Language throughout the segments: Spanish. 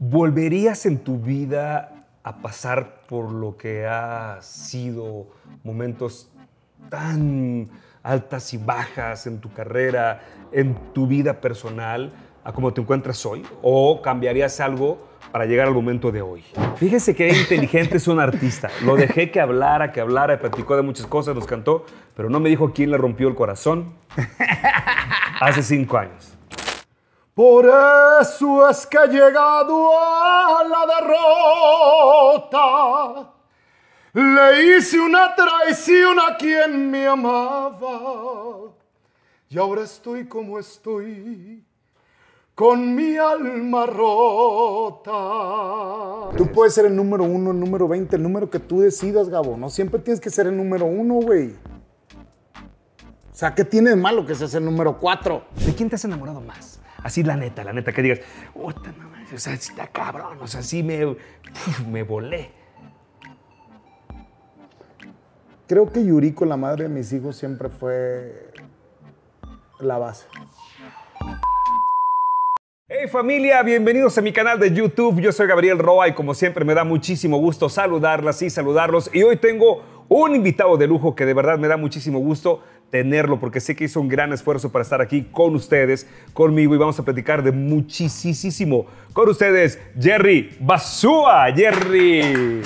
¿Volverías en tu vida a pasar por lo que ha sido momentos tan altas y bajas en tu carrera, en tu vida personal, a cómo te encuentras hoy? ¿O cambiarías algo para llegar al momento de hoy? Fíjese que inteligente es un artista. Lo dejé que hablara, que hablara, platicó de muchas cosas, nos cantó, pero no me dijo quién le rompió el corazón hace cinco años. Por eso es que he llegado a la derrota. Le hice una traición a quien me amaba. Y ahora estoy como estoy, con mi alma rota. Tú puedes ser el número uno, el número 20, el número que tú decidas, Gabo. No siempre tienes que ser el número uno, güey. O sea, ¿qué tiene de malo que seas el número cuatro? ¿De quién te has enamorado más? Así la neta, la neta, que digas, "Puta, no mames", o sea, está cabrón, o sea, sí me, me volé. Creo que Yuriko, la madre de mis hijos, siempre fue la base. Hey familia, bienvenidos a mi canal de YouTube. Yo soy Gabriel Roa y como siempre me da muchísimo gusto saludarlas y saludarlos. Y hoy tengo un invitado de lujo que de verdad me da muchísimo gusto tenerlo porque sé que hizo un gran esfuerzo para estar aquí con ustedes, conmigo y vamos a platicar de muchísimo. Con ustedes, Jerry Basúa. Jerry,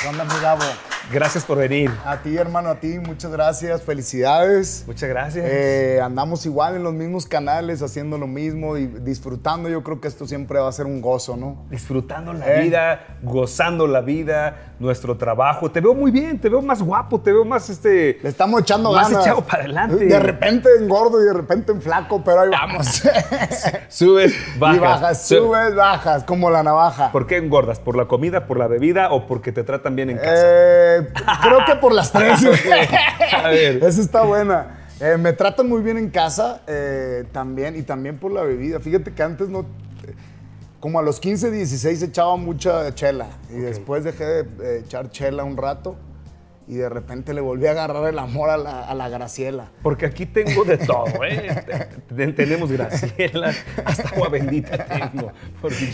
¿Qué? Gracias por venir. A ti, hermano, a ti, muchas gracias, felicidades. Muchas gracias. Eh, andamos igual en los mismos canales, haciendo lo mismo y disfrutando. Yo creo que esto siempre va a ser un gozo, ¿no? Disfrutando la Eh. vida, gozando la vida, nuestro trabajo. Te veo muy bien, te veo más guapo, te veo más este... Le estamos echando Más ganas. echado para adelante. De repente en gordo y de repente en flaco, pero ahí vamos. Subes, bajas. y bajas, Su- subes, bajas, como la navaja. ¿Por qué engordas? ¿Por la comida, por la bebida o porque te tratan bien en casa? Eh, creo que por las tres. A ver. Esa está buena. Eh, me tratan muy bien en casa eh, también y también por la bebida. Fíjate que antes no. Como a los 15, 16 echaba mucha chela y después dejé de eh, echar chela un rato y de repente le volví a agarrar el amor a la, a la Graciela. Porque aquí tengo de todo, ¿eh? Te- te- tenemos Graciela, hasta agua bendita tengo.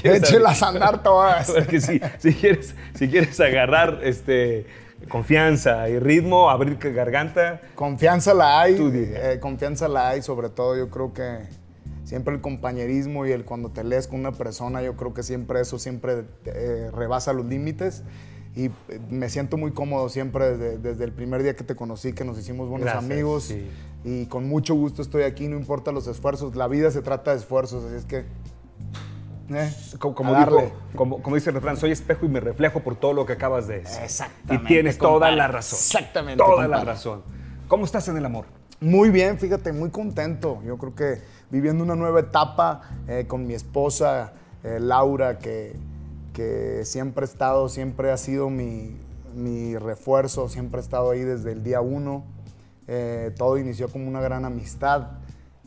Échelas a andar todas. Porque si, si, quieres, si quieres agarrar este, confianza y ritmo, abrir garganta, Confianza la hay, eh, confianza la hay, sobre todo yo creo que siempre el compañerismo y el cuando te lees con una persona, yo creo que siempre eso siempre eh, rebasa los límites. Y eh, me siento muy cómodo siempre desde, desde el primer día que te conocí, que nos hicimos buenos Gracias, amigos. sí. y con mucho gusto estoy aquí, no importa los esfuerzos, la vida se trata de esfuerzos, así es que... eh, co- como, dijo- como, como dice el refrán, soy espejo y me reflejo por todo lo que acabas de decir. Exactamente, Y tienes toda la razón. Exactamente, Toda la razón. ¿Cómo estás en el amor? Muy bien, fíjate, muy contento. Yo creo que viviendo una nueva etapa eh, con mi esposa, eh, Laura, que, que siempre ha estado, siempre ha sido mi, mi refuerzo, siempre ha estado ahí desde el día uno. Todo inició como una gran amistad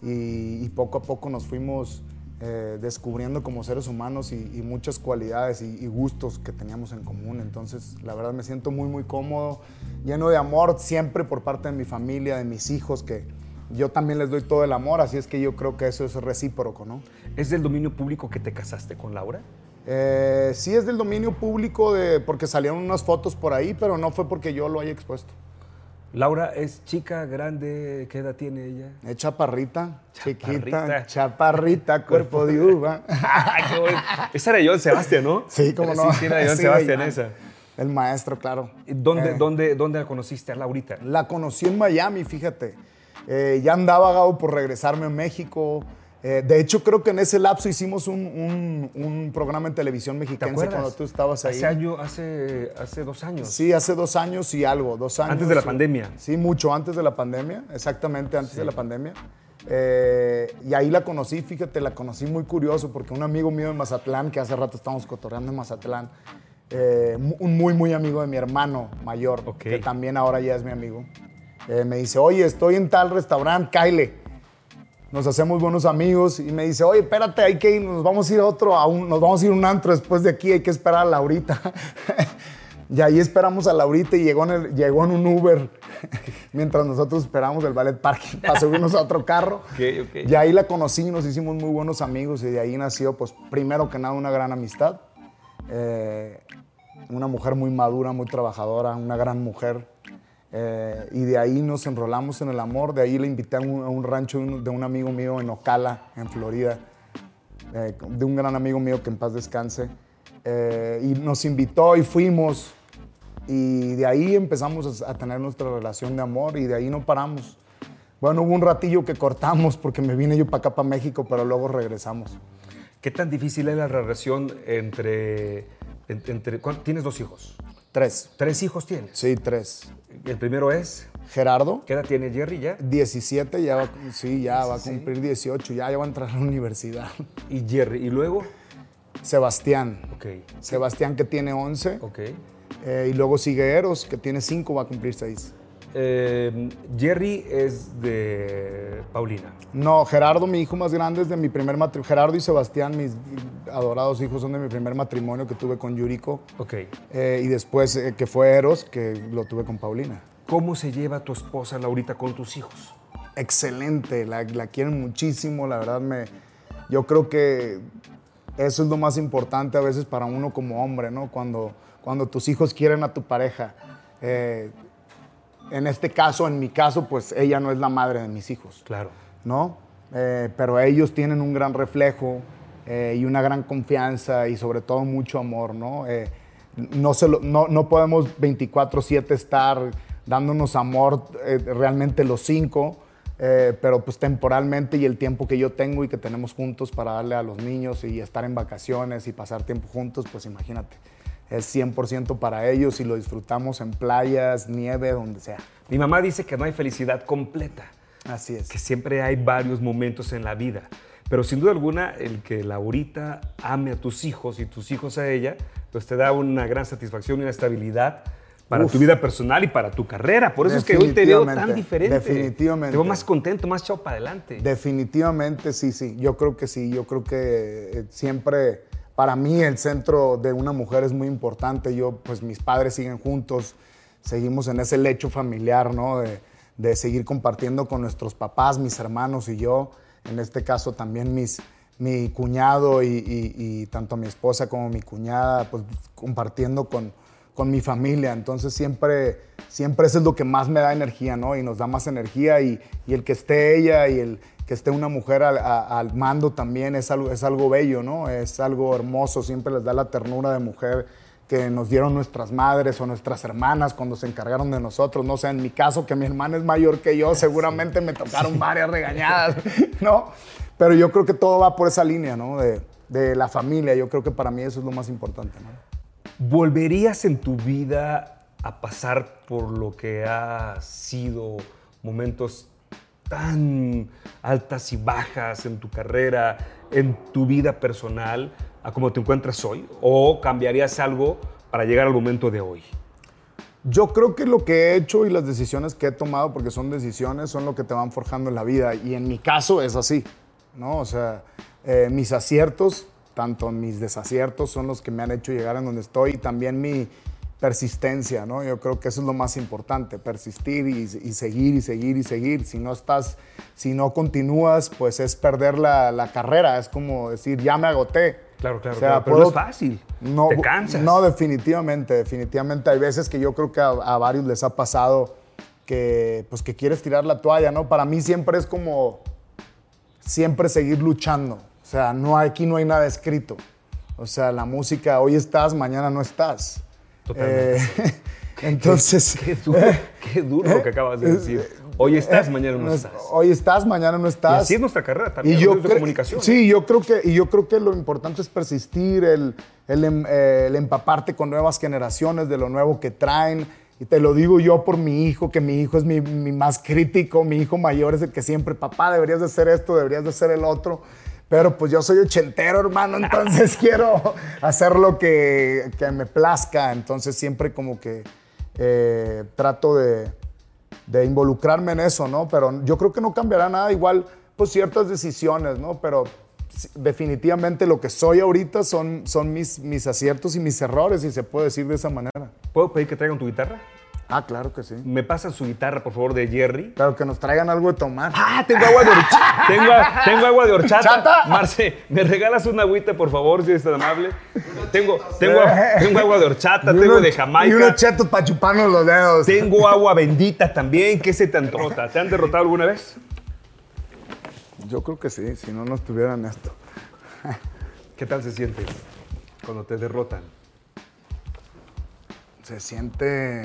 y, y poco a poco nos fuimos eh, descubriendo como seres humanos y, y muchas cualidades y, y gustos que teníamos en común. Entonces, la verdad me siento muy, muy cómodo, lleno de amor siempre por parte de mi familia, de mis hijos, que yo también les doy todo el amor, así es que yo creo que eso es recíproco, ¿no? ¿Es del dominio público que te casaste con Laura? Eh, sí es del dominio público de, porque salieron unas fotos por ahí, pero no fue porque yo lo haya expuesto. Laura es chica, grande, ¿qué edad tiene ella? Es chaparrita, Chaparrita. chiquita, chaparrita, cuerpo de uva. Esa era Joan Sebastián, ¿no? Sí, cómo no. Sí, era Joan Sí, Sebastián esa. El maestro, claro. ¿Y ¿Dónde, Eh, dónde, ¿Dónde la conociste a Laurita? La conocí en Miami, fíjate. Eh, ya andaba Gabo por regresarme a México. Eh, de hecho, creo que en ese lapso hicimos un, un- un programa en televisión ¿Te mexiquense acuerdas? cuando tú estabas ahí. Hace, año, hace, hace dos años. Sí, hace dos años y algo, dos años. Antes de la pandemia. Sí, mucho antes de la pandemia, exactamente antes de la pandemia. Eh, y ahí la conocí, fíjate, la conocí muy curioso porque un amigo mío en Mazatlán, que hace rato estábamos cotorreando en Mazatlán, eh, un muy, muy amigo de mi hermano mayor, que también ahora ya es mi amigo, me dice, oye, estoy en tal restaurante, Kyle. Nos hacemos buenos amigos y me dice, oye, espérate, hay que ir, nos vamos a ir a otro, a un- nos vamos a ir a un antro después de aquí, hay que esperar a Laurita. Y ahí esperamos a Laurita y llegó en, el- llegó en un Uber mientras nosotros esperamos el ballet parking para subirnos a otro carro. Y ahí la conocí y nos hicimos muy buenos amigos y de ahí nació, pues, primero que nada, una gran amistad. Eh, una mujer muy madura, muy trabajadora, una gran mujer. Eh, y de ahí nos enrolamos en el amor. De ahí le invité a un, a un rancho de un, amigo mío en Ocala, en Florida, eh, de un gran amigo mío que en paz descanse. Eh, y nos invitó y fuimos. Y de ahí empezamos a, a tener nuestra relación de amor y de ahí no paramos. Bueno, hubo un ratillo que cortamos porque me vine yo para acá, para México, pero luego regresamos. ¿Qué tan difícil es la relación entre... en- entre ¿cuán- ¿Tienes dos hijos? Tres. ¿Tres hijos tienes? Sí, tres. El primero es... Gerardo, ¿Qué edad tiene Jerry ya? 17, ya va, sí, ya va a cumplir 18, ya, ya va a entrar a la universidad. Y Jerry. ¿Y luego? Sebastián. Ok. Sebastián que tiene 11. Ok. eh, y luego sigue Eros, que tiene 5, va a cumplir 6. Eh, Jerry es de Paulina. No, Gerardo, mi hijo más grande, es de mi primer matrimonio. Gerardo y Sebastián, mis adorados hijos, son de mi primer matrimonio que tuve con Yuriko. Ok. Eh, y después, eh, que fue Eros, que lo tuve con Paulina. ¿Cómo se lleva tu esposa Laurita con tus hijos? Excelente, la, la quieren muchísimo, la verdad me... Yo creo que eso es lo más importante a veces para uno como hombre, ¿no? Cuando, cuando tus hijos quieren a tu pareja. Eh, en este caso, en mi caso, pues ella no es la madre de mis hijos. Claro. ¿no? Eh, pero ellos tienen un gran reflejo eh, y una gran confianza y sobre todo mucho amor, ¿no? Eh, no, se lo- no, no podemos 24/7 estar dándonos amor eh, realmente los cinco, pero pues temporalmente y el tiempo que yo tengo y que tenemos juntos para darle a los niños y estar en vacaciones y pasar tiempo juntos, pues imagínate, es 100% para ellos y lo disfrutamos en playas, nieve, donde sea. Mi mamá dice que no hay felicidad completa, Así es. que siempre hay varios momentos en la vida. Pero sin duda alguna, el que Laurita ame a tus hijos y tus hijos a ella, pues te da una gran satisfacción y una estabilidad para Uf. tu vida personal y para tu carrera. Por eso es que hoy te veo tan diferente. definitivamente. Te veo más contento, más echado para adelante. Definitivamente sí, sí. Yo creo que sí. Yo creo que eh, siempre, para mí, el centro de una mujer es muy importante. Yo, pues mis padres siguen juntos, seguimos en ese lecho familiar, ¿no? De, seguir compartiendo con nuestros papás, mis hermanos y yo. En este caso también mis, mi cuñado y, y- y tanto mi esposa como mi cuñada, pues compartiendo con, con mi familia. Entonces siempre, siempre eso es lo que más me da energía, ¿no? Y nos da más energía y, y el que esté ella y el que esté una mujer al, a- al mando también es algo, es algo bello, ¿no? Es algo hermoso, siempre les da la ternura de mujer que nos dieron nuestras madres o nuestras hermanas cuando se encargaron de nosotros. No sé, en mi caso, que mi hermana es mayor que yo, seguramente me tocaron varias regañadas, ¿no? Pero yo creo que todo va por esa línea, ¿no? De, de la familia. Yo creo que para mí eso es lo más importante, ¿no? ¿Volverías en tu vida a pasar por lo que ha sido momentos tan altas y bajas en tu carrera, en tu vida personal, a como te encuentras hoy? ¿O cambiarías algo para llegar al momento de hoy? Yo creo que lo que he hecho y las decisiones que he tomado, porque son decisiones, son lo que te van forjando en la vida. Y en mi caso es así, ¿no? O sea, eh, mis aciertos, tanto mis desaciertos, son los que me han hecho llegar en donde estoy y también mi persistencia, ¿no? Yo creo que eso es lo más importante, persistir y, y seguir y seguir y seguir. Si no estás, si no continúas, pues es perder la, la carrera. Es como decir, ya me agoté. Claro, claro, O sea, claro, pero no es fácil. No, Te cansas. No, definitivamente, definitivamente. Hay veces que yo creo que a, a varios les ha pasado que, pues, que quieres tirar la toalla, ¿no? Para mí siempre es como, siempre seguir luchando. O sea, no, aquí no hay nada escrito. O sea, la música, hoy estás, mañana no estás. Totalmente. Eh, entonces... Qué duro, qué duro lo que acabas de decir. Hoy estás, mañana no estás. Hoy estás, mañana no Y estás. así es nuestra carrera también, Y yo de comunicación. Sí, yo creo que y yo creo que lo importante es persistir, el, el, em- eh, el empaparte con nuevas generaciones de lo nuevo que traen. Y te lo digo yo por mi hijo, que mi hijo es mi, mi más crítico, mi hijo mayor es el que siempre, papá, deberías de hacer esto, deberías de hacer el otro. Pero pues yo soy ochentero, hermano, entonces quiero hacer lo que, que me plazca. Entonces siempre como que eh, trato de, de involucrarme en eso, ¿no? Pero yo creo que no cambiará nada, igual, pues ciertas decisiones, ¿no? Pero definitivamente lo que soy ahorita son, son mis, mis aciertos y mis errores, si se puede decir de esa manera. ¿Puedo pedir que traigan tu guitarra? Ah, claro que sí. ¿Me pasan su guitarra, por favor, de Jerry? Pero que nos traigan algo de tomar. Ah, tengo agua de horchata. tengo, tengo agua de horchata. ¿Chata? Marce, ¿me regalas una agüita, por favor, si es tan amable? Tengo, tengo, tengo agua de horchata, Y tengo de Y Jamaica. unos chetos para chuparnos los dedos. Tengo agua bendita también. ¿Qué se te antoja? ¿Te han derrotado alguna vez? Yo creo que sí, si no, no estuvieran esto. ¿Qué tal se siente cuando te derrotan? Se siente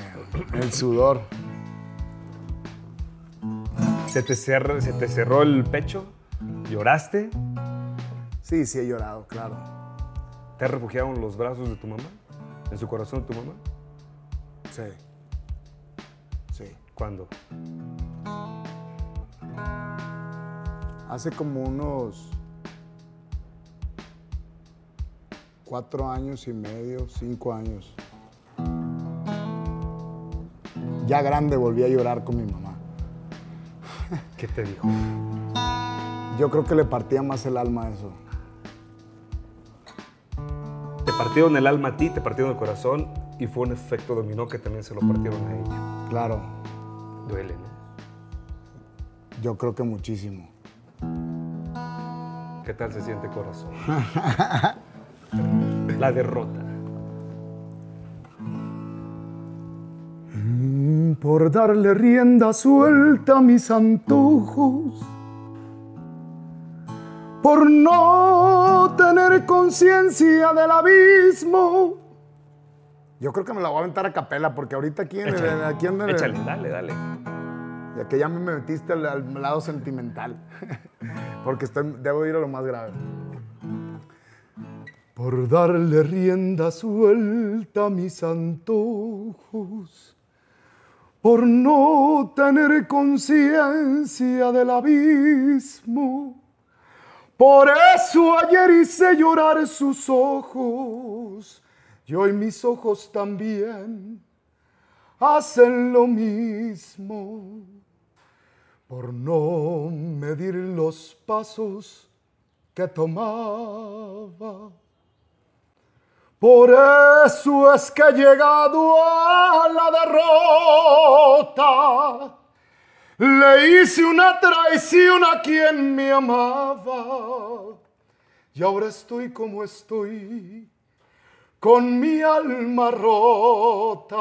el sudor. ¿Se te, cerra- ¿Se te cerró el pecho? ¿Lloraste? Sí, sí he llorado, claro. ¿Te has refugiado en los brazos de tu mamá? ¿En su corazón de tu mamá? Sí. Sí. ¿Cuándo? Hace como unos cuatro años y medio, cinco años. Ya grande volví a llorar con mi mamá. ¿Qué te dijo? Yo creo que le partía más el alma a eso. Te partieron el alma a ti, te partieron el corazón y fue un efecto dominó que también se lo partieron a ella. Claro, Duele, ¿no? yo creo que muchísimo. ¿Qué tal se siente corazón? La derrota. Por darle rienda suelta a mis antojos, por no tener conciencia del abismo. Yo creo que me la voy a aventar a capela porque ahorita aquí en el, aquí en el- échale, dale, dale. ya que ya me metiste al, al lado sentimental, porque estoy, debo ir a lo más grave. Por darle rienda suelta a mis antojos, por no tener conciencia del abismo, por eso ayer hice llorar sus ojos, y hoy mis ojos también hacen lo mismo por no medir los pasos que tomaba. Por eso es que he llegado a la derrota. Le hice una traición a quien me amaba. Y ahora estoy como estoy, con mi alma rota.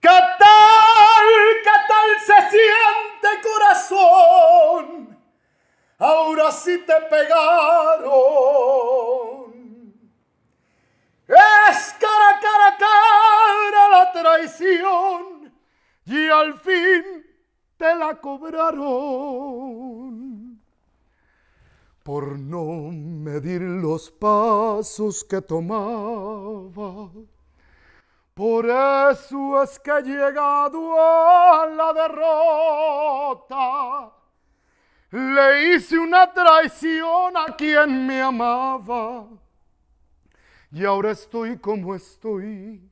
¿Qué tal? ¿Qué tal se siente corazón? Ahora sí te pegaron. Es cara, cara, cara la traición y al fin te la cobraron. Por no medir los pasos que tomaba. Por eso es que he llegado a la derrota. Le hice una traición a quien me amaba. Y ahora estoy como estoy,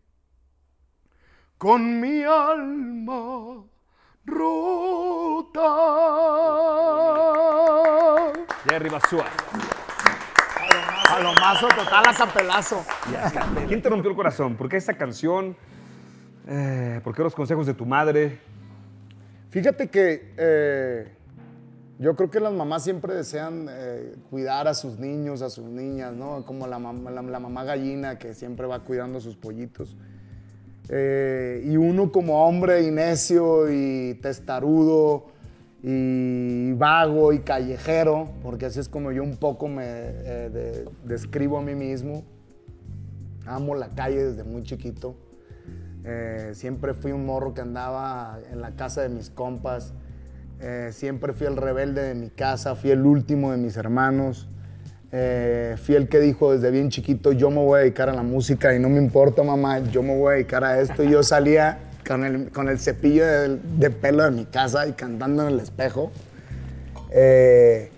con mi alma rota. Jerry Basúa. Palomazo total a capelazo. ¿Quién te rompió el corazón? ¿Por qué esta canción? Eh, ¿Por qué los consejos de tu madre? Fíjate que eh, yo creo que las mamás siempre desean eh, cuidar a sus niños, a sus niñas, ¿no? Como la, mam- la- la mamá gallina que siempre va cuidando a sus pollitos. Eh, y uno como hombre y necio y testarudo y vago y callejero, porque así es como yo un poco me eh, de- describo a mí mismo. Amo la calle desde muy chiquito. Siempre fui un morro que andaba en la casa de mis compas. Eh, siempre fui el rebelde de mi casa, fui el último de mis hermanos. Eh, fui el que dijo desde bien chiquito, yo me voy a dedicar a la música y no me importa mamá, yo me voy a dedicar a esto. Y yo salía con el, con el cepillo de, pelo de mi casa y cantando en el espejo. Eh,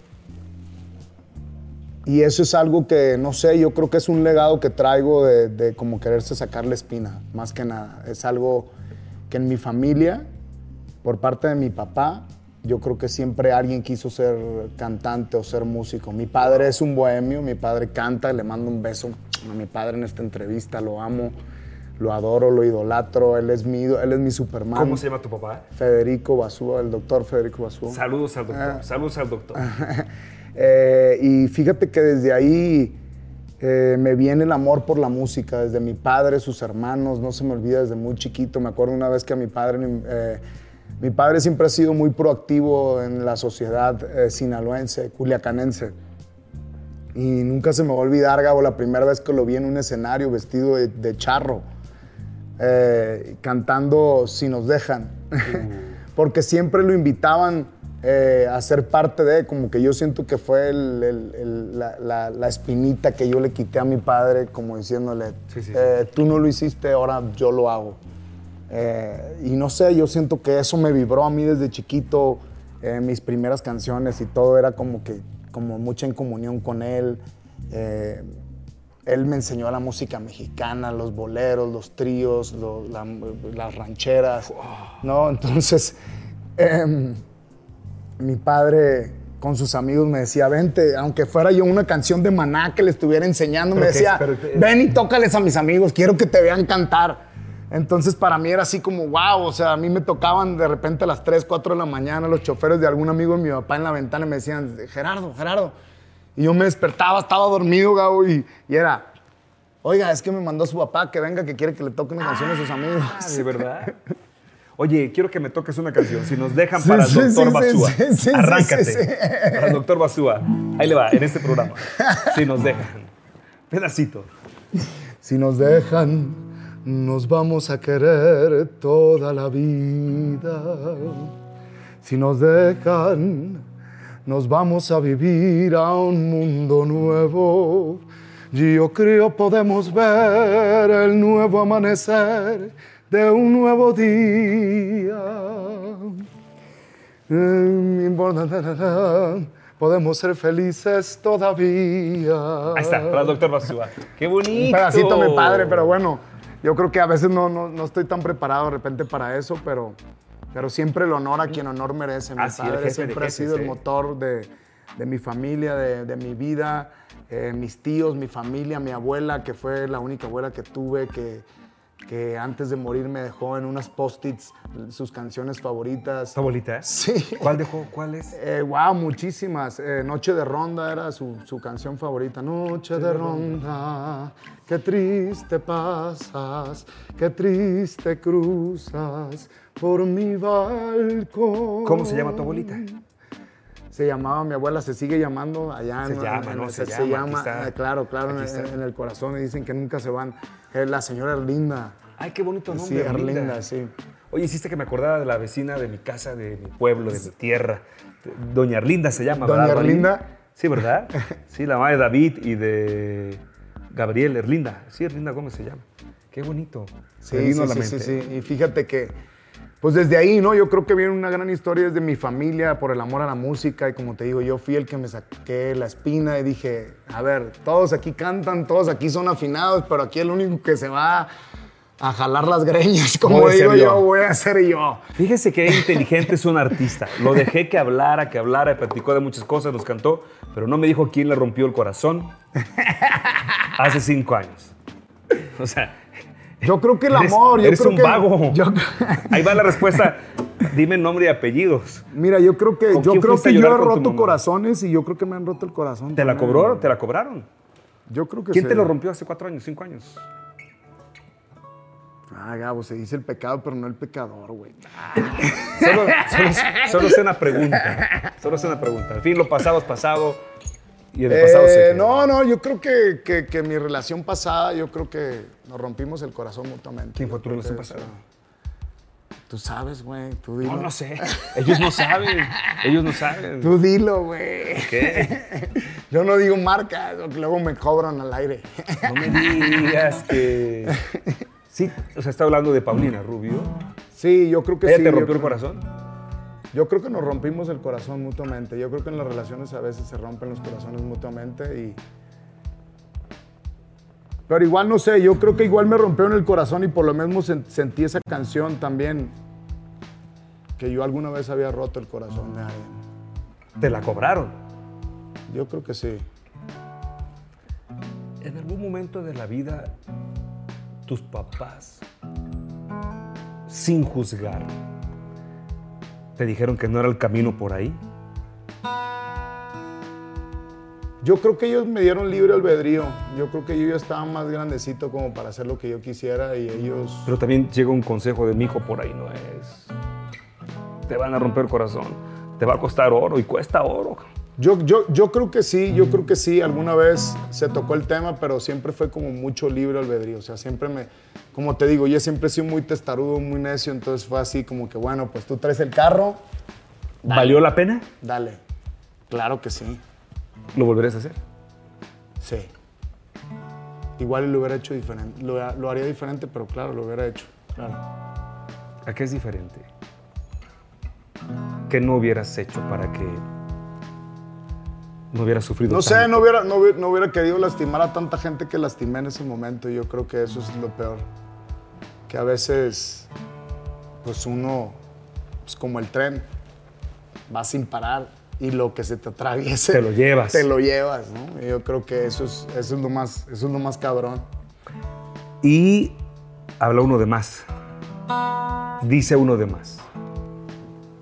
y eso es algo que, no sé, yo creo que es un legado que traigo de, de como quererse sacar la espina, más que nada. Es algo que en mi familia, por parte de mi papá, yo creo que siempre alguien quiso ser cantante o ser músico. Mi padre es un bohemio, mi padre canta, le mando un beso a mi padre en esta entrevista, lo amo, lo adoro, lo idolatro, él es mi, él es mi Superman. ¿Cómo se llama tu papá? Federico Basúa, el doctor Federico Basúa. Saludos al doctor. Ah. Saludos al doctor. Eh, y fíjate que desde ahí eh, me viene el amor por la música, desde mi padre, sus hermanos, no se me olvida desde muy chiquito. Me acuerdo una vez que a mi padre, eh, mi padre siempre ha sido muy proactivo en la sociedad eh, sinaloense, culiacanense. Y nunca se me va a olvidar, Gabo, la primera vez que lo vi en un escenario vestido de, de charro, eh, cantando Si nos dejan. Porque siempre lo invitaban eh, a ser parte de, como que yo siento que fue el- el- el- la, la- la espinita que yo le quité a mi padre, como diciéndole, Sí, sí, sí. eh, tú no lo hiciste, ahora yo lo hago. Eh, y no sé, yo siento que eso me vibró a mí desde chiquito, eh, mis primeras canciones y todo era como que, como mucha en comunión con él. Eh, él me enseñó la música mexicana, los boleros, los tríos, la- las rancheras, ¿no? Entonces, em, mi padre con sus amigos me decía, vente, aunque fuera yo una canción de Maná que le estuviera enseñando, me Pero decía, pero ven y tócales a mis amigos, quiero que te vean cantar. Entonces para mí era así como, wow, o sea, a mí me tocaban de repente a las 3, 4 de la mañana los choferes de algún amigo de mi papá en la ventana y me decían, Gerardo, Gerardo. Y yo me despertaba, estaba dormido, Gabo, y, y era, oiga, es que me mandó su papá que venga, que quiere que le toque una canción a sus amigos. Ah, ¿De verdad? Oye, quiero que me toques una canción. Si nos dejan Sí, para el sí, doctor sí, Basúa. sí, sí, sí, Arráncate. sí, sí. Para el doctor Basúa. Ahí le va, en este programa. Si nos dejan. Pedacito. Si nos dejan, nos vamos a querer toda la vida. Si nos dejan, nos vamos a vivir a un mundo nuevo. Yo creo podemos ver el nuevo amanecer de un nuevo día. Eh, Podemos ser felices todavía. Ahí está, para el doctor Basúa. ¡Qué bonito! Un pedacito mi padre, pero bueno, yo creo que a veces no, no, no estoy tan preparado de repente para eso, pero, pero siempre el honor a quien honor merece. Mi Ah, sí, el padre siempre ha sido el motor de, de mi familia, de, de mi vida, eh, mis tíos, mi familia, mi abuela, que fue la única abuela que tuve, que, que antes de morir me dejó en unas post-its sus canciones favoritas. ¿Está bolita? Sí. ¿Cuál dejó? ¿Cuál es? Eh, wow, muchísimas. Eh, Noche de Ronda era su, su canción favorita. Noche de Ronda, qué triste pasas, qué triste cruzas por mi balcón. ¿Cómo se llama tu abuelita? Se llamaba, mi abuela se sigue llamando allá. Se en- llama, en- ¿no? Se, Se se llama, llama, está. eh, claro, claro, en, el corazón y dicen que nunca se van. Es la señora Erlinda. Ay, qué bonito Sí, nombre. Erlinda, sí. Oye, hiciste que me acordara de la vecina de mi casa, de mi pueblo, de mi tierra. Doña Erlinda se llama, Doña ¿verdad? Marín? Erlinda. Sí, ¿verdad? Sí, la madre de David y de Gabriel Erlinda. Sí, Erlinda Gómez se llama. Qué bonito. Sí, sí, sí, sí, sí. Y fíjate que, pues desde ahí, ¿no? Yo creo que viene una gran historia desde mi familia por el amor a la música. Y como te digo, yo fui el que me saqué la espina y dije, a ver, todos aquí cantan, todos aquí son afinados, pero aquí el único que se va a jalar las greñas, como digo yo, yo. voy a ser yo. Fíjese que inteligente es un artista. Lo dejé que hablara, que hablara, platicó de muchas cosas, nos cantó, pero no me dijo quién le rompió el corazón hace cinco años. O sea, Yo creo que el eres, amor, yo eres creo un que- vago. yo- Ahí va la respuesta. Dime nombre y apellidos. mira, yo creo que ¿Con yo creo que yo he roto corazones y yo creo que me han roto el corazón. ¿Te la cobró? ¿Te la cobraron? Yo creo que ¿Quién te lo rompió hace cuatro años, cinco años? Ah, Gabo, se dice el pecado, pero no el pecador, güey. Solo, solo, solo es una pregunta. Solo es una pregunta. Al fin, lo pasado es pasado. Y en el pasado Eh, no, no, yo creo que, que- que mi relación pasada, yo creo que nos rompimos el corazón mutuamente. ¿Quién fue tu relación pasada? Tú sabes, güey, tú dilo. No, no sé. Ellos no saben. Ellos no saben. Tú dilo, güey. ¿Qué? Yo no digo marcas, luego me cobran al aire. No me digas que. Sí, o sea, está hablando de Paulina Rubio. Sí, yo creo que ¿Ella sí. te yo rompió el creo- corazón? Yo creo que nos rompimos el corazón mutuamente. Yo creo que en las relaciones a veces se rompen los corazones mutuamente y... Pero igual no sé, yo creo que igual me rompió en el corazón y por lo mismo sen- sentí esa canción también. Que yo alguna vez había roto el corazón de alguien. Te la cobraron. Yo creo que sí. en algún momento de la vida tus papás, sin juzgar, te dijeron que no era el camino por ahí? Yo creo que ellos me dieron libre albedrío. Yo creo que yo ya estaba más grandecito como para hacer lo que yo quisiera y ellos... Pero también llega un consejo de mi hijo por ahí, no es. Te van a romper el corazón, te va a costar oro y cuesta oro. Yo, yo, yo creo que sí, yo creo que sí. Alguna vez se tocó el tema, pero siempre fue como mucho libre albedrío. O sea, siempre me, como te digo, yo siempre he sido muy testarudo, muy necio, entonces fue así como que, bueno, pues tú traes el carro, ¿Valió la pena? dale. Claro que sí, ¿Lo volverías a hacer? sí. Igual lo hubiera hecho diferente, lo, lo haría diferente, pero claro, lo hubiera hecho, claro. ¿A qué es diferente? ¿Qué no hubieras hecho para que no hubieras sufrido No sé, no hubiera, no, hubiera, no hubiera querido lastimar a tanta gente que lastimé en ese momento. Yo creo que eso es lo peor. Que a veces, pues uno, pues como el tren, va sin parar y lo que se te atraviese. Te lo llevas. Te lo llevas, ¿no? Y yo creo que eso es, eso es, lo, más, eso es lo más cabrón. Y habla uno de más. Dice uno de más.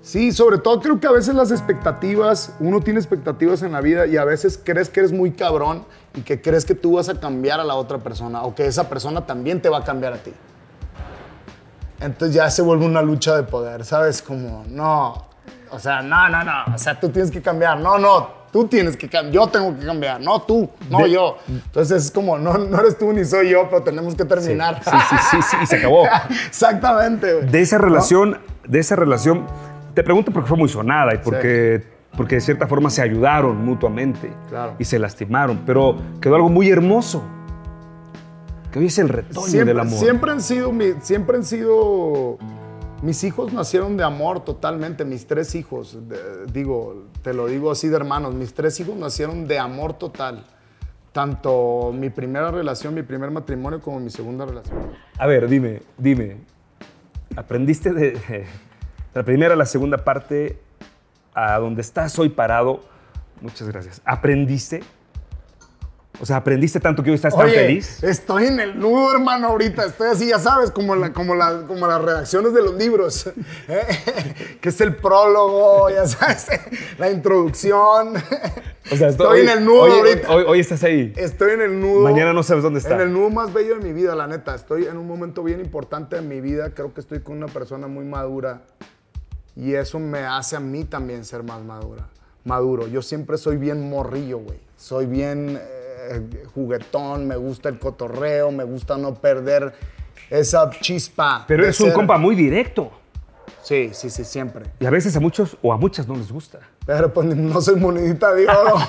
Sí, sobre todo creo que a veces las expectativas, uno tiene expectativas en la vida y a veces crees que eres muy cabrón y que crees que tú vas a cambiar a la otra persona o que esa persona también te va a cambiar a ti. Entonces ya se vuelve una lucha de poder, ¿sabes? Como, no, o sea, no, no, no, o sea, tú tienes que cambiar, no, no, tú tienes que cambiar, yo tengo que cambiar, no tú, no De- yo. Entonces es como, no, no eres tú ni soy yo, pero tenemos que terminar. Sí, sí, sí, sí, y se acabó. Exactamente, güey. De esa relación, de esa relación, te pregunto porque fue muy sonada y porque, porque de cierta forma se ayudaron mutuamente Claro. y se lastimaron, pero quedó algo muy hermoso. Que hoy es el retoño siempre, del amor. Siempre han sido, mi- siempre han sido, mis hijos nacieron de amor totalmente, mis tres hijos, de- digo, te lo digo así de hermanos, mis tres hijos nacieron de amor total. Tanto mi primera relación, mi primer matrimonio, como mi segunda relación. A ver, dime, dime. ¿Aprendiste de, de la primera a la segunda parte a donde estás hoy parado? Muchas gracias. ¿Aprendiste? O sea, ¿aprendiste tanto que hoy estás tan feliz? estoy en el nudo, hermano, ahorita. Estoy así, ya sabes, como, la, como, la, como las redacciones de los libros. ¿eh? que es el prólogo, ya sabes, la introducción. O sea, estoy en el nudo hoy, ahorita. Hoy, hoy estás ahí. Estoy en el nudo. Mañana no sabes dónde está. En el nudo más bello de mi vida, la neta. Estoy en un momento bien importante de mi vida. Creo que estoy con una persona muy madura. Y eso me hace a mí también ser más madura. Maduro. Yo siempre soy bien morrillo, güey. Soy bien eh, juguetón, me gusta el cotorreo, me gusta no perder esa chispa. Pero es un compa muy directo. Sí, sí, sí, siempre. Y a veces a muchos o a muchas no les gusta. Pero pues no soy monedita de oro.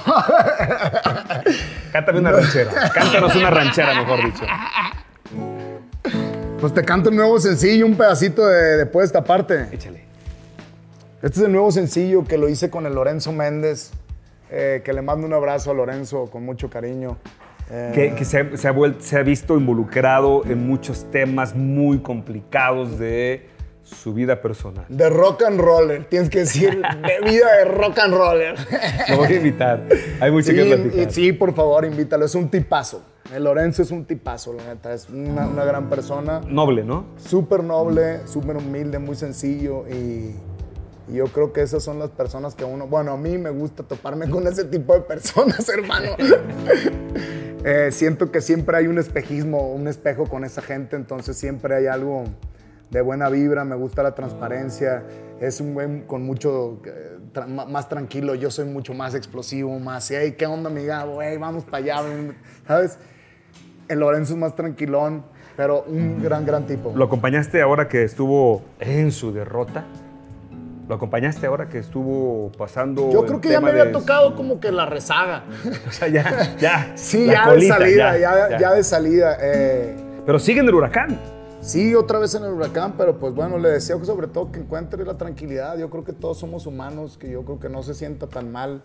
Cántame una ranchera. Cántanos una ranchera, mejor dicho. pues te canto el nuevo sencillo, un pedacito de después de esta parte. Échale. Este es el nuevo sencillo que lo hice con el Lorenzo Méndez, eh, que le mando un abrazo a Lorenzo con mucho cariño. Eh, Que, que se, ha, se ha vuel- se ha visto involucrado en muchos temas muy complicados de su vida personal. De rock and roller, tienes que decir de vida de rock and roller. Lo voy a invitar. Hay mucho Sí, que platicar. y- sí, por favor, invítalo. Es un tipazo. El Lorenzo es un tipazo, la neta. Es una, una gran persona. Noble, ¿no? Súper noble, súper humilde, muy sencillo. Y, y yo creo que esas son las personas que uno. Bueno, a mí me gusta toparme con ese tipo de personas, hermano. Eh, siento que siempre hay un espejismo, un espejo con esa gente, entonces siempre hay algo de buena vibra. Me gusta la transparencia. Es un güey con mucho. eh, tra- más tranquilo. Yo soy mucho más explosivo, más. Hey, ¿qué onda, amiga? Güey, vamos para allá. ven", ¿Sabes? El Lorenzo es más tranquilón, pero un gran, gran tipo. ¿Lo acompañaste ahora que estuvo en su derrota? ¿Lo acompañaste ahora que estuvo pasando? Yo creo que ya me había de- tocado como que la rezaga. O sea, ya, ya. Sí, ya colita, de salida, ya, ya. ya de salida. eh, Pero sigue en el huracán. Sí, otra vez en el huracán, pero pues bueno, le deseo que sobre todo que encuentre la tranquilidad. Yo creo que todos somos humanos, que yo creo que no se sienta tan mal.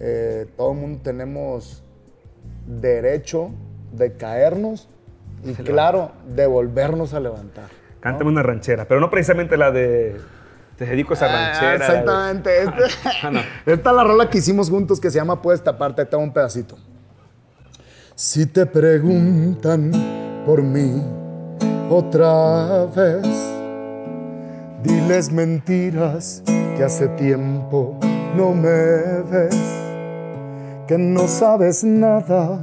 Eh, todo el mundo tenemos derecho de caernos y claro, de volvernos a levantar. Cántame una ranchera, pero no precisamente la de. Te dedico a esa Ah, ranchera. exactamente. Este- Ah, no. Esta es la rola que hicimos juntos que se llama Puedes taparte, te hago un pedacito. Si te preguntan por mí otra vez, diles mentiras que hace tiempo no me ves, que no sabes nada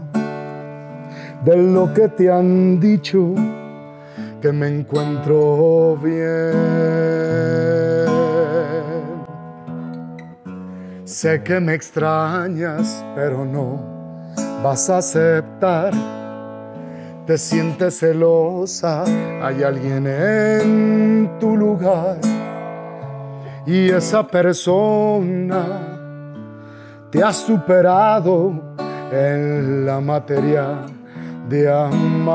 de lo que te han dicho, que me encuentro bien. Sé que me extrañas, pero no vas a aceptar. Te sientes celosa, hay alguien en tu lugar y esa persona te ha superado en la materia de amar.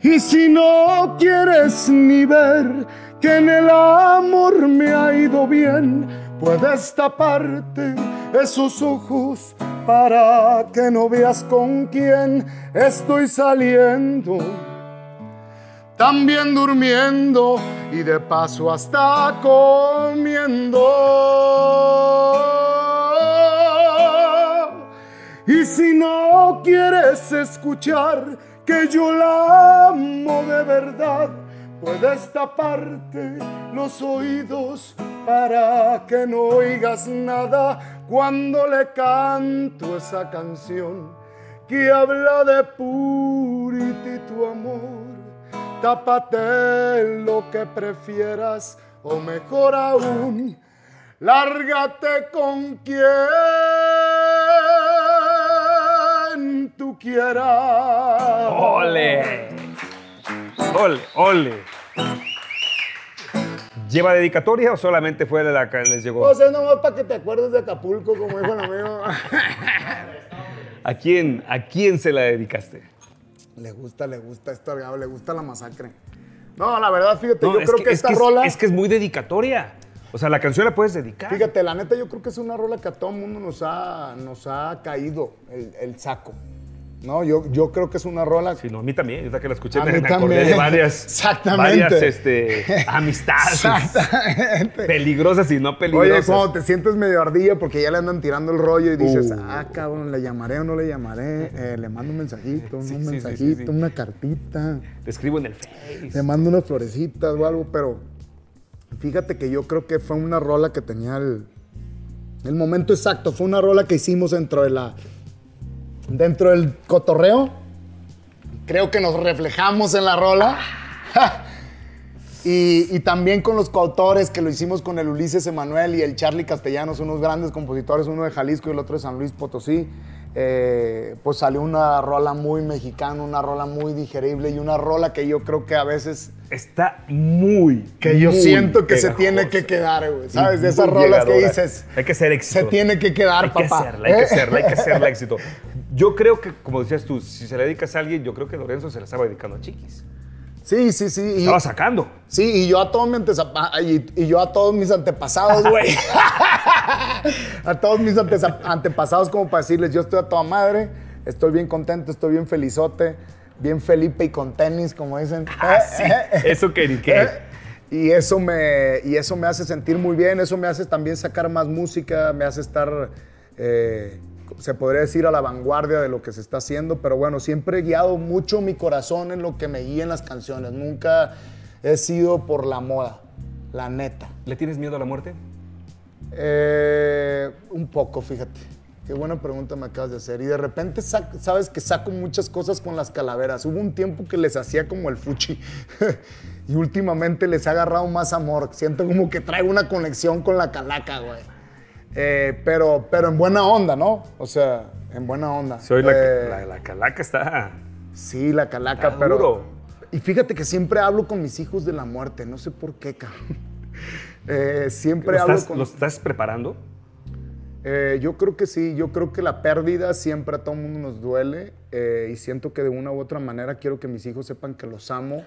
Y si no quieres ni ver que en el amor me ha ido bien, puedes taparte esos ojos para que no veas con quién estoy saliendo. También durmiendo y de paso hasta comiendo. Y si no quieres escuchar que yo la amo de verdad, puedes taparte los oídos para que no oigas nada cuando le canto esa canción que habla de purity tu amor. Tápate lo que prefieras o mejor aún, lárgate con quien tú quieras. ¡Ole! ¡Ole, ole! ¿Lleva dedicatoria o solamente fue de la que les llegó? O sea, nomás para que te acuerdes de Acapulco, como dijo el amigo. ¿A quién, ¿A quién se la dedicaste? Le gusta, le gusta esto, le gusta la masacre. No, la verdad, fíjate, No, yo creo que, es esta es- rola. Es que es muy dedicatoria. O sea, la canción la puedes dedicar. Fíjate, la neta, yo creo que es una rola que a todo el mundo nos ha, nos ha caído el, el saco. No, yo, yo creo que es una rola. Sí, no, a mí también. Ahorita que la escuché A me, mí me acordé de varias, Exactamente. varias este, amistades Exactamente. peligrosas y no Oye, peligrosas. cuando te sientes medio ardilla porque ya le andan tirando el rollo y dices, Uh. ah, cabrón, ¿le llamaré o no le llamaré? Eh, le mando un mensajito, Sí, un sí, mensajito, sí, una cartita. Te escribo en el Face. Le mando unas florecitas o algo, pero fíjate que yo creo que fue una rola que tenía el, el momento exacto. Fue una rola que hicimos dentro de la. Dentro del cotorreo. Creo que nos reflejamos en la rola. y, y también con los coautores que lo hicimos con el Ulises Emanuel y el Charlie Castellanos, unos grandes compositores, uno de Jalisco y el otro de San Luis Potosí. Eh, pues salió una rola muy mexicana, una rola muy digerible y una rola que yo creo que a veces Está muy. que yo muy siento que se tiene que quedar, güey. ¿Sabes? De esas rolas que dices. Hay que ser éxito. Se tiene que quedar, Hay que papá. hacerla, hay que ¿Eh? hacerla, hay que hacerla éxito. Yo creo que, como decías tú, si se la dedicas a alguien, yo creo que Lorenzo se la estaba dedicando a Chiquis. Sí, sí, sí. Y, Estaba sacando. sí, y yo a todos mis y, y yo a todos mis antepasados, güey. a todos mis antepasados, como para decirles, yo estoy a toda madre, estoy bien contento, estoy bien felizote, bien Felipe y con tenis, como dicen. Ah, sí. Eso que ni qué. Y eso, me, y eso me hace sentir muy bien, eso me hace también sacar más música, me hace estar, eh, se podría decir, a la vanguardia de lo que se está haciendo, pero bueno, siempre he guiado mucho mi corazón en lo que me guía en las canciones, nunca he sido por la moda, la neta. ¿Le tienes miedo a la muerte? Eh, un poco, fíjate. Qué buena pregunta me acabas de hacer. Y de repente sabes que saco muchas cosas con las calaveras. Hubo un tiempo que les hacía como el fuchi. y últimamente les he agarrado más amor. Siento como que traigo una conexión con la calaca, güey. Eh, pero, pero en buena onda, ¿no? O sea, en buena onda. Soy la, Eh, la, la calaca está. Sí, la calaca, Está pero. duro. Y fíjate que siempre hablo con mis hijos de la muerte. No sé por qué, cabrón. Eh, ¿Lo siempre hablo estás, con. lo estás preparando? Eh, yo creo que sí, yo creo que la pérdida siempre a todo mundo nos duele eh, y siento que de una u otra manera quiero que mis hijos sepan que los amo,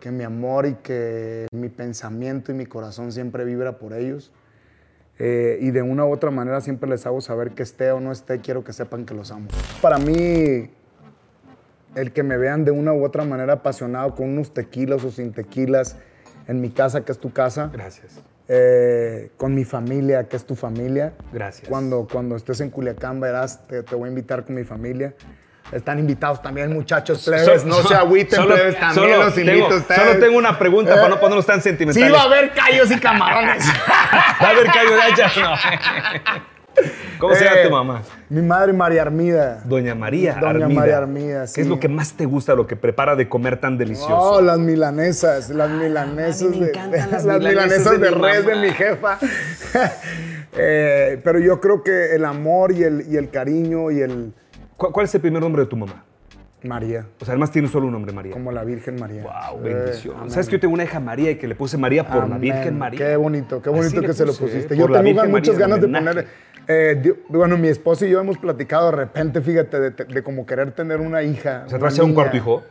que mi amor y que mi pensamiento y mi corazón siempre vibra por ellos. Eh, y de una u otra manera siempre les hago saber que esté o no esté, quiero que sepan que los amo. Para mí, el que me vean de una u otra manera apasionado con unos tequilas o sin tequilas en mi casa, que es tu casa, Gracias. eh, con mi familia, que es tu familia. Gracias. Cuando, cuando estés en Culiacán, verás, te, te voy a invitar con mi familia. Están invitados también, muchachos plebes. no se agüiten, Solo- plebes, también solo los invito tengo- a ustedes. Solo tengo una pregunta para no ponernos tan Sí, sentimentales. va a haber callos y camarones. Va a haber callo de hacha. No. ¿Cómo se llama Eh, tu mamá? Mi madre, María Armida. Doña María Doña Armida. María Armida, ¿Qué sí. es lo que más te gusta, lo que prepara de comer tan delicioso? Oh, las milanesas, las milanesas, a mí me de, encantan las las milanesas milanesas de de, res de mi jefa. Eh, pero yo creo que el amor y el, y el cariño y el ¿Cu- ¿Cuál es el primer nombre de tu mamá? María, O sea, además tiene solo un nombre, María. como la Virgen María. Wow, Eh, bendición. ¿Sabes que yo tengo una hija María y que le puse María por la. Virgen María? Qué bonito, qué bonito que se lo puse, pusiste. ¿eh? Yo tengo Virgen muchas María, ganas de poner. eh, bueno, mi esposa y yo hemos platicado de repente, fíjate, de, de como querer tener una hija. O sea, ¿te una vas a hacer un cuarto hijo?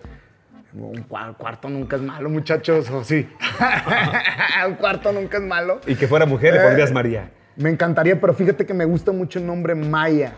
Un cua- cuarto nunca es malo, muchachos, o sí. un cuarto nunca es malo. Y que fuera mujer, le Eh. pondrías María. Me encantaría, pero fíjate que me gusta mucho el nombre Maya.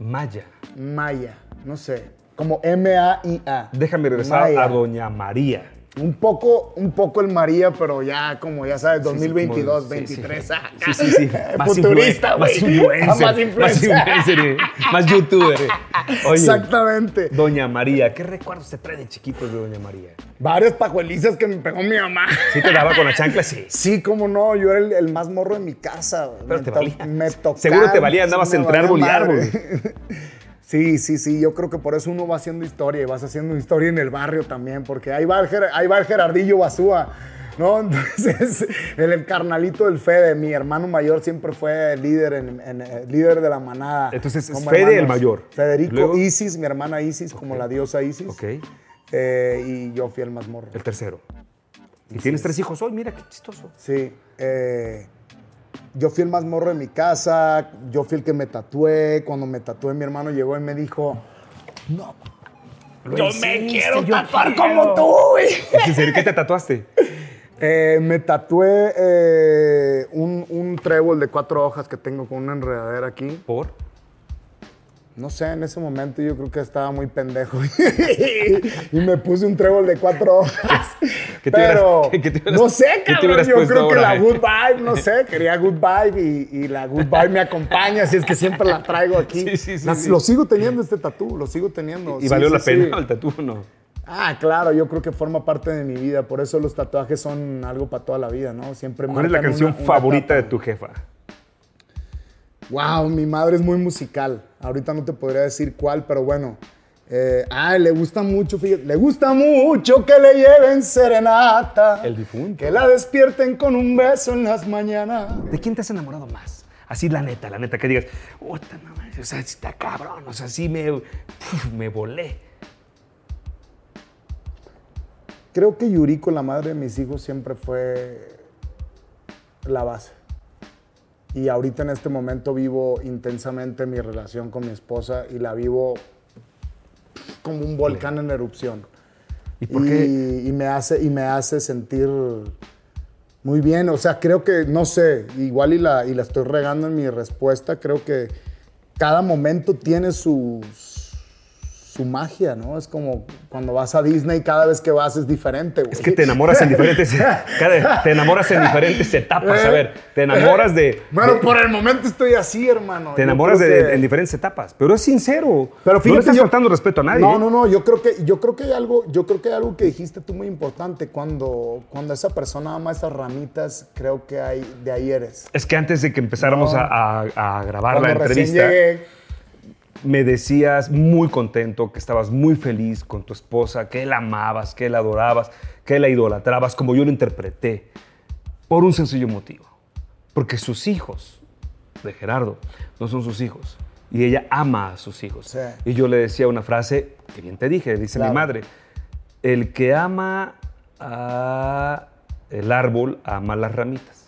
Maya. Maya, no sé, como M-A-I-A. Déjame regresar Maya. a Doña María. Un poco, un poco el María, pero ya como ya sabes, Sí, sí, 2022, como- sí, sí. 23. ah, Sí, sí, sí. Futurista, güey. Más influencer. Más Más influencer. eh. Más youtuber. Oye, Exactamente. Doña María. ¿Qué recuerdos te trae de chiquitos de Doña María? Varias pajuelizas que me pegó mi mamá. ¿Sí te daba con la chancla? Sí. Sí, cómo no, yo era el, el más morro de mi casa. Pero me te to- valía. Me tocaba. Seguro te valía, andabas entre árbol y árbol. Sí, sí, sí, yo creo que por eso uno va haciendo historia y vas haciendo historia en el barrio también, porque ahí va el, Ger- ahí va el Gerardillo Basúa, ¿no? Entonces, el, el carnalito del Fede, mi hermano mayor siempre fue líder, en, en- eh, líder de la manada. Entonces, es Fede el mayor. Federico Luego- Isis, mi hermana Isis, como la diosa Isis. Ok. Eh, y yo fui el más morro. El tercero. Y tienes tres hijos hoy, mira qué chistoso. Sí. eh, yo fui el más morro de mi casa, yo fui el que me tatué. Cuando me tatué, mi hermano llegó y me dijo, no, Lo yo hiciste, me quiero yo tatuar quiero. como tú, güey. ¿En serio qué te tatuaste? Eh, me tatué eh, un, un trébol de cuatro hojas que tengo con una enredadera aquí. ¿Por? No sé, en ese momento yo creo que estaba muy pendejo. y me puse un trébol de cuatro hojas. ¿Qué hubieras- Pero, qué- qué te hubieras- no sé, cabrón. Yo puesto creo que ahora, la good vibe, no sé, quería good vibe y, y la good vibe me acompaña, así es que siempre la traigo aquí. Sí, sí, sí, La-. Lo sigo teniendo este tatú, lo sigo teniendo. ¿Y valió la pena el tatú o no? Ah, claro, yo creo que forma parte de mi vida, por eso los tatuajes son algo para toda la vida, ¿no? Siempre ¿Cuál es la canción una- una favorita de tu jefa? Wow, mi madre es muy musical. Ahorita no te podría decir cuál, pero bueno. Eh, ah, le gusta mucho, fíjate, le gusta mucho que le lleven serenata. El difunto. Que la despierten con un beso en las mañanas. ¿De quién te has enamorado más? Así la neta, la neta, que digas, puta, no o sea, está cabrón, o sea, sí me, uf, me volé. Creo que Yuriko, la madre de mis hijos, siempre fue la base. Y ahorita en este momento vivo intensamente mi relación con mi esposa y la vivo como un volcán en erupción. ¿Y por qué? y, y me hace, y me hace sentir muy bien. O sea, creo que, no sé, igual y la, y la estoy regando en mi respuesta, creo que cada momento tiene su, su magia, ¿no? Es como cuando vas a Disney, cada vez que vas es diferente, güey. Es que te enamoras en diferentes, cada- te enamoras en diferentes etapas, a ver, te enamoras de... Bueno, de- por el momento estoy así, hermano. te enamoras de, que- en diferentes etapas, pero es sincero. Pero no fíjate, le estás yo- faltando respeto a nadie. No, ¿eh? no, no. Yo creo que, yo creo que hay algo, yo creo que hay algo que dijiste tú muy importante. Cuando, cuando esa persona ama esas ramitas, creo que hay, de ahí eres. Es que antes de que empezáramos No. a, a- a grabar la entrevista, llegué, me decías muy contento, que estabas muy feliz con tu esposa, que la amabas, que la adorabas, que la idolatrabas, como yo lo interpreté, por un sencillo motivo. Porque sus hijos de Gerardo no son sus hijos. Y ella ama a sus hijos. Sí. Y yo le decía una frase que bien te dije, dice Claro. mi madre, el que ama a el árbol, ama las ramitas.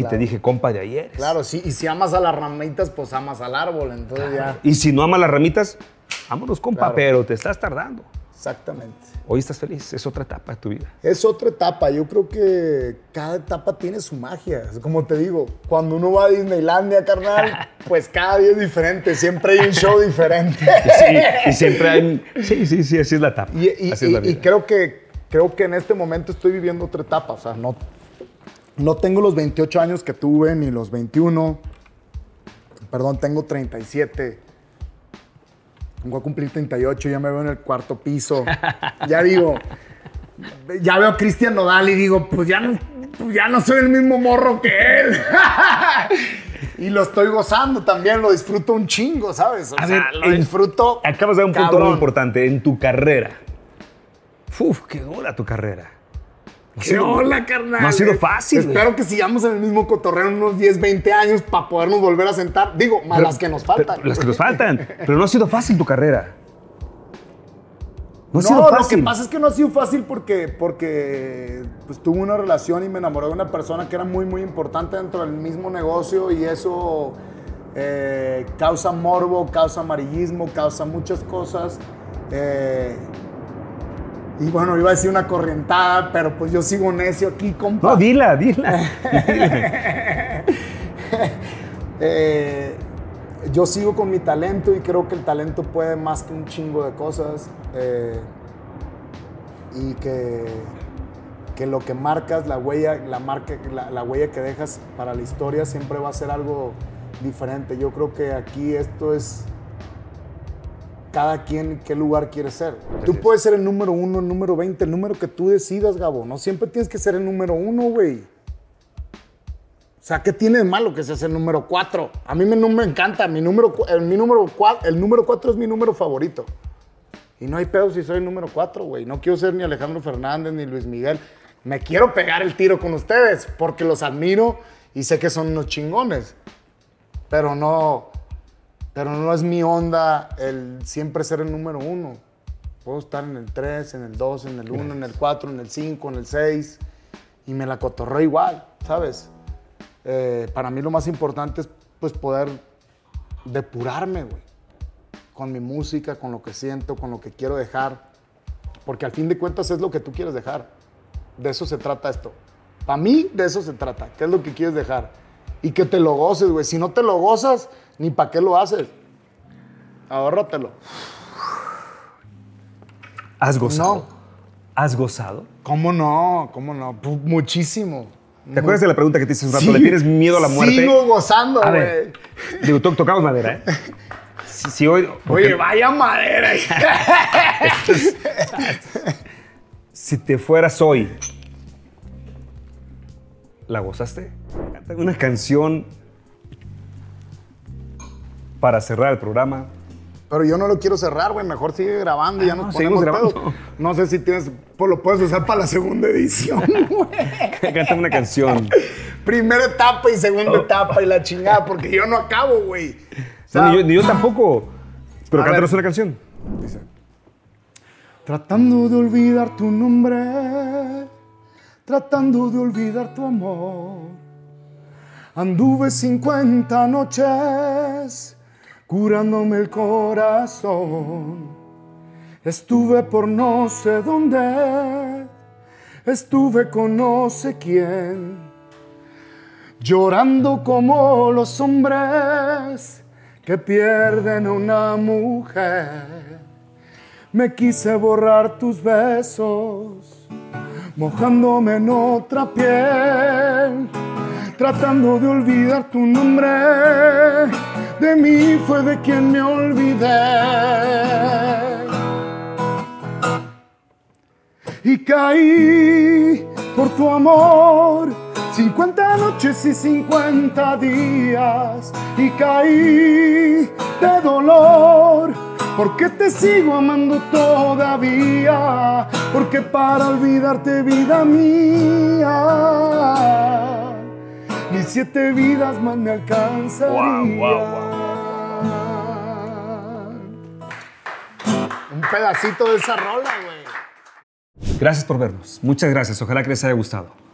Y te dije, compa, de eres. claro, sí. Y si amas a las ramitas, pues amas al árbol. Entonces ya. Y si no ama las ramitas, vámonos, compa, Claro. pero te estás tardando. Exactamente. Hoy estás feliz, es otra etapa de tu vida. Es otra etapa. Yo creo que cada etapa tiene su magia. Como te digo, cuando uno va a Disneylandia, carnal, pues cada día es diferente. Siempre hay un show diferente. Sí, y siempre hay... Sí, sí, sí, así es la etapa. Y, y- así es la y- y vida. creo, que, creo que en este momento estoy viviendo otra etapa. O sea, no, no tengo los 28 años que tuve, ni los 21. Perdón, tengo 37. Voy a cumplir 38, ya me veo en el cuarto piso. Ya digo, ya veo a Cristian Nodal y digo, pues ya no, pues ya no soy el mismo morro que él. y lo estoy gozando también, lo disfruto un chingo, ¿sabes? O A sea, ver, lo disfruto. Acabas de dar un punto muy importante. En tu carrera. Uf, qué dura tu carrera. ¿Qué sido- hola, carnal? No ha sido fácil. güey. Espero que sigamos en el mismo cotorreo en unos 10, 20 años para podernos volver a sentar. Digo, más las que nos faltan. Pero- las que nos faltan. Pero no ha sido fácil tu carrera. No ha No, sido lo que fácil. pasa es que no ha sido fácil porque, porque pues, tuve una relación y me enamoré de una persona que era muy, muy importante dentro del mismo negocio y eso eh, causa morbo, causa amarillismo, causa muchas cosas. eh, y bueno, iba a decir una corrientada, pero pues yo sigo necio aquí, compa. No, dila, dila. Eh, yo sigo con mi talento y creo que el talento puede más que un chingo de cosas. eh, y que, que lo que marcas, la huella, la, marca, la, la huella que dejas para la historia siempre va a ser algo diferente. Yo creo que aquí esto es cada quien qué lugar quiere ser. Tú es. puedes ser el número uno, el número 20, el número que tú decidas, Gabo. No siempre tienes que ser el número uno, güey. O sea, ¿qué tiene de malo que seas el número 4? A mí me, no me encanta. Mi número, el, mi número, el número 4 es mi número favorito. Y no hay pedo si soy el número 4, güey. No quiero ser ni Alejandro Fernández ni Luis Miguel. Me quiero pegar el tiro con ustedes porque los admiro y sé que son unos chingones. Pero no, pero no es mi onda el siempre ser el número uno. Puedo estar en el 3, en el 2, en el 1, en el 4, en el 5, en el 6 y me la cotorreo igual, ¿sabes? Eh, para mí lo más importante es pues poder depurarme, güey. Con mi música, con lo que siento, con lo que quiero dejar. Porque al fin de cuentas es lo que tú quieres dejar. De eso se trata esto. Para mí, de eso se trata. ¿Qué es lo que quieres dejar? Y que te lo goces, güey. Si no te lo gozas, ni para qué lo haces. Ahórratelo. ¿Has gozado? No. ¿Has gozado? ¿Cómo no? ¿Cómo no? Muchísimo. ¿Te acuerdas de la pregunta que te hice un rato? Sí. ¿Le tienes miedo a la muerte? Sigo gozando, güey. digo, to- tocamos madera, ¿eh? Si, si hoy... porque Oye, vaya madera. Si te fueras hoy, ¿la gozaste? Canta Una canción para cerrar el programa. Pero yo no lo quiero cerrar, güey. Mejor sigue grabando y ya Ah, nos no, ponemos grabando. No sé si tienes... Pues lo puedes usar para la segunda edición, güey. Canta una canción. Primera etapa y segunda Oh. etapa y la chingada, porque yo no acabo, güey. O sea, No, ni, yo, ni yo tampoco. Pero cántanos una canción. Dice, Tratando de olvidar tu nombre, tratando de olvidar tu amor. Anduve 50 noches curándome el corazón. Estuve por no sé dónde, estuve con no sé quién, llorando como los hombres que pierden a una mujer. Me quise borrar tus besos, mojándome en otra piel, tratando de olvidar tu nombre. De mí fue de quien me olvidé. Y caí por tu amor, 50 noches y 50 días. Y caí de dolor, porque te sigo amando todavía. Porque para olvidarte, vida mía, mis siete vidas más me alcanzarían. Guau, Un pedacito de esa rola, güey. Gracias por vernos. Muchas gracias. Ojalá que les haya gustado.